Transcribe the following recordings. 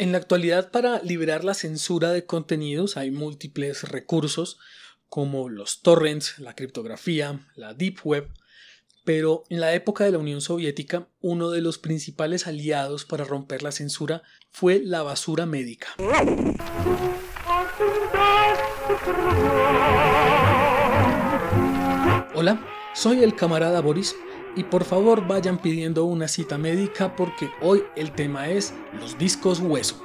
En la actualidad, para liberar la censura de contenidos hay múltiples recursos como los torrents, la criptografía, la deep web, pero en la época de la Unión Soviética, uno de los principales aliados para romper la censura fue la basura médica. Hola, soy el camarada Boris y por favor vayan pidiendo una cita médica porque hoy el tema es los discos hueso.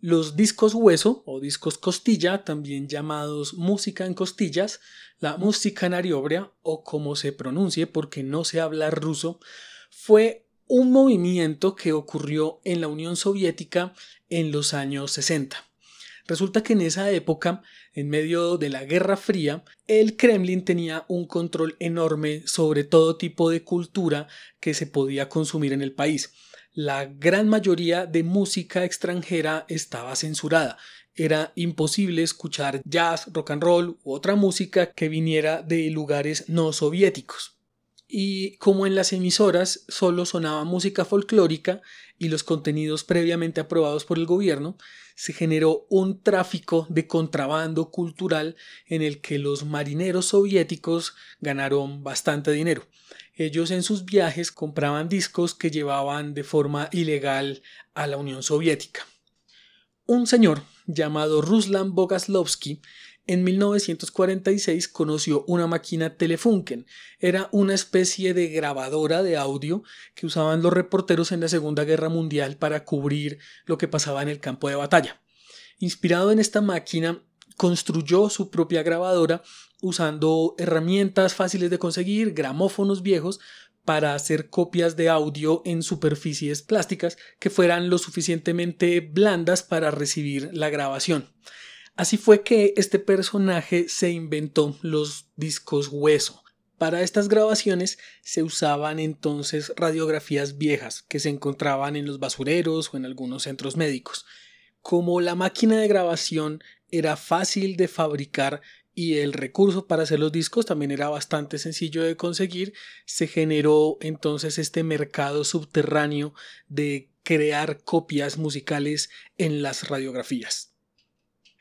Los discos hueso o discos costilla, también llamados música en costillas, la música nariobria o como se pronuncie porque no se habla ruso, fue un movimiento que ocurrió en la Unión Soviética en los años 60. Resulta que en esa época, en medio de la Guerra Fría, el Kremlin tenía un control enorme sobre todo tipo de cultura que se podía consumir en el país. La gran mayoría de música extranjera estaba censurada. Era imposible escuchar jazz, rock and roll u otra música que viniera de lugares no soviéticos y como en las emisoras solo sonaba música folclórica y los contenidos previamente aprobados por el gobierno, se generó un tráfico de contrabando cultural en el que los marineros soviéticos ganaron bastante dinero. Ellos en sus viajes compraban discos que llevaban de forma ilegal a la Unión Soviética. Un señor llamado Ruslan Bogaslovsky en 1946 conoció una máquina Telefunken. Era una especie de grabadora de audio que usaban los reporteros en la Segunda Guerra Mundial para cubrir lo que pasaba en el campo de batalla. Inspirado en esta máquina, construyó su propia grabadora usando herramientas fáciles de conseguir, gramófonos viejos, para hacer copias de audio en superficies plásticas que fueran lo suficientemente blandas para recibir la grabación. Así fue que este personaje se inventó los discos hueso. Para estas grabaciones se usaban entonces radiografías viejas que se encontraban en los basureros o en algunos centros médicos. Como la máquina de grabación era fácil de fabricar y el recurso para hacer los discos también era bastante sencillo de conseguir, se generó entonces este mercado subterráneo de crear copias musicales en las radiografías.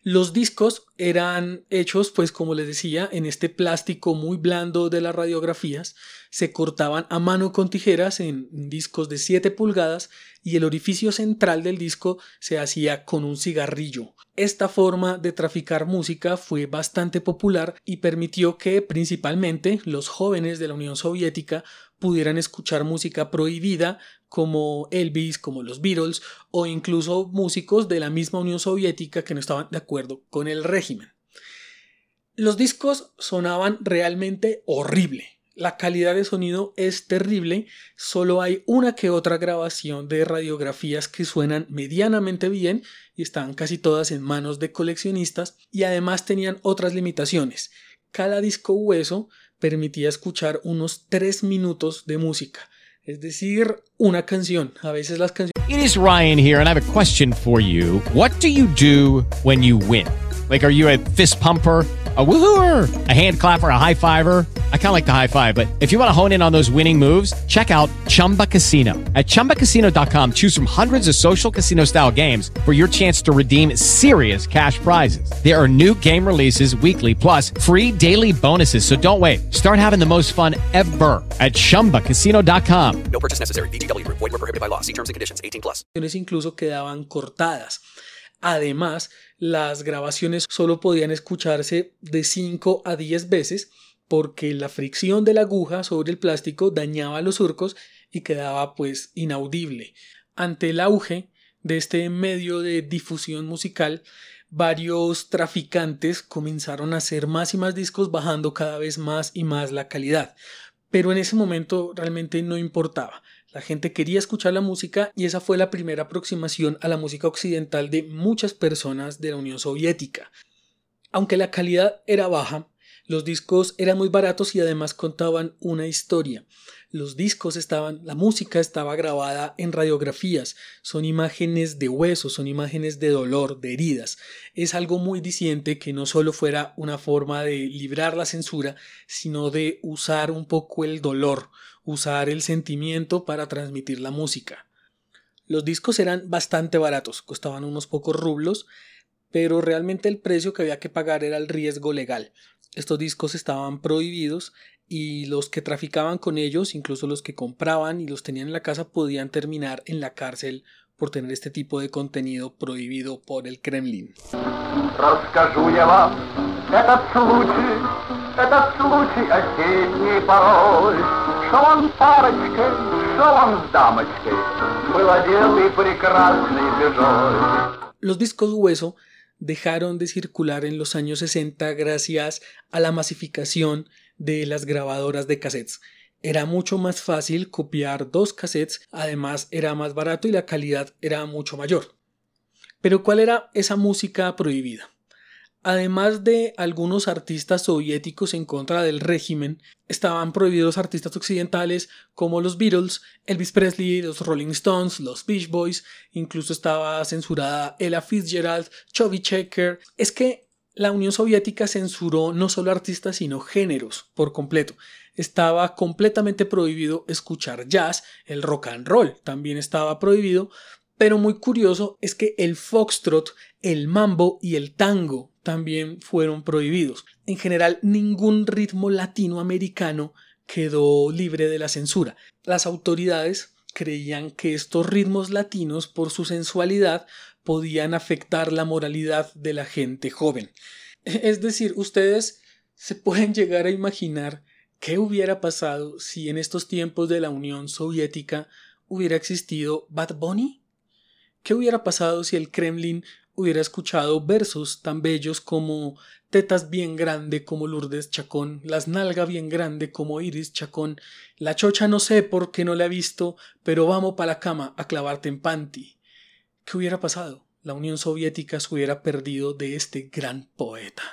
Los discos eran hechos, pues como les decía, en este plástico muy blando de las radiografías, se cortaban a mano con tijeras en discos de 7 pulgadas y el orificio central del disco se hacía con un cigarrillo. Esta forma de traficar música fue bastante popular y permitió que principalmente los jóvenes de la Unión Soviética pudieran escuchar música prohibida como Elvis, como los Beatles o incluso músicos de la misma Unión Soviética que no estaban de acuerdo con el régimen. Los discos sonaban realmente horrible. La calidad de sonido es terrible, solo hay una que otra grabación de radiografías que suenan medianamente bien y están casi todas en manos de coleccionistas y además tenían otras limitaciones. Cada disco hueso permitía escuchar unos 3 minutos de música Es decir, una canción. A veces las canciones. It is Ryan here, and I have a question for you. What do you do when you win? Like, are you a fist pumper? a woohooer, a hand clapper, a high fiver. I kind of like the high five, but if you want to hone in on those winning moves, check out Chumba Casino. At ChumbaCasino.com, choose from hundreds of social casino style games for your chance to redeem serious cash prizes. There are new game releases weekly, plus free daily bonuses. So don't wait. Start having the most fun ever at ChumbaCasino.com. No purchase necessary. BGW. Void were prohibited by law. See terms and conditions. 18 plus. Incluso quedaban cortadas. Además, las grabaciones solo podían escucharse de 5 a 10 veces porque la fricción de la aguja sobre el plástico dañaba los surcos y quedaba pues inaudible. Ante el auge de este medio de difusión musical, varios traficantes comenzaron a hacer más y más discos bajando cada vez más y más la calidad. pero en ese momento realmente no importaba. La gente quería escuchar la música y esa fue la primera aproximación a la música occidental de muchas personas de la Unión Soviética. Aunque la calidad era baja, los discos eran muy baratos y además contaban una historia. Los discos estaban, la música estaba grabada en radiografías, son imágenes de huesos, son imágenes de dolor, de heridas. Es algo muy diciente que no solo fuera una forma de librar la censura, sino de usar un poco el dolor, usar el sentimiento para transmitir la música. Los discos eran bastante baratos, costaban unos pocos rublos, pero realmente el precio que había que pagar era el riesgo legal. Estos discos estaban prohibidos y los que traficaban con ellos, incluso los que compraban y los tenían en la casa, podían terminar en la cárcel por tener este tipo de contenido prohibido por el Kremlin. Los discos hueso dejaron de circular en los años 60 gracias a la masificación de las grabadoras de cassettes. Era mucho más fácil copiar dos cassettes, además era más barato y la calidad era mucho mayor. Pero ¿cuál era esa música prohibida? Además de algunos artistas soviéticos en contra del régimen, estaban prohibidos artistas occidentales como los Beatles, Elvis Presley, los Rolling Stones, los Beach Boys, incluso estaba censurada Ella Fitzgerald, Chubby Checker. Es que la Unión Soviética censuró no solo artistas sino géneros por completo. Estaba completamente prohibido escuchar jazz, el rock and roll también estaba prohibido, pero muy curioso es que el foxtrot, el mambo y el tango también fueron prohibidos. En general, ningún ritmo latinoamericano quedó libre de la censura. Las autoridades creían que estos ritmos latinos, por su sensualidad, podían afectar la moralidad de la gente joven. Es decir, ustedes se pueden llegar a imaginar qué hubiera pasado si en estos tiempos de la Unión Soviética hubiera existido Bad Bunny. ¿Qué hubiera pasado si el Kremlin hubiera escuchado versos tan bellos como tetas bien grande como Lourdes Chacón, las nalga bien grande como Iris Chacón, la chocha no sé por qué no la he visto, pero vamos para la cama a clavarte en panty. ¿Qué hubiera pasado? La Unión Soviética se hubiera perdido de este gran poeta.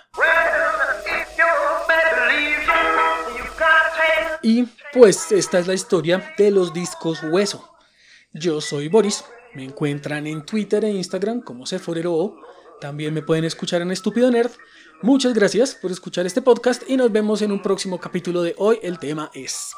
Y pues esta es la historia de los discos hueso. Yo soy Boris me encuentran en Twitter e Instagram como Seforero. También me pueden escuchar en Estúpido Nerd. Muchas gracias por escuchar este podcast y nos vemos en un próximo capítulo de hoy. El tema es...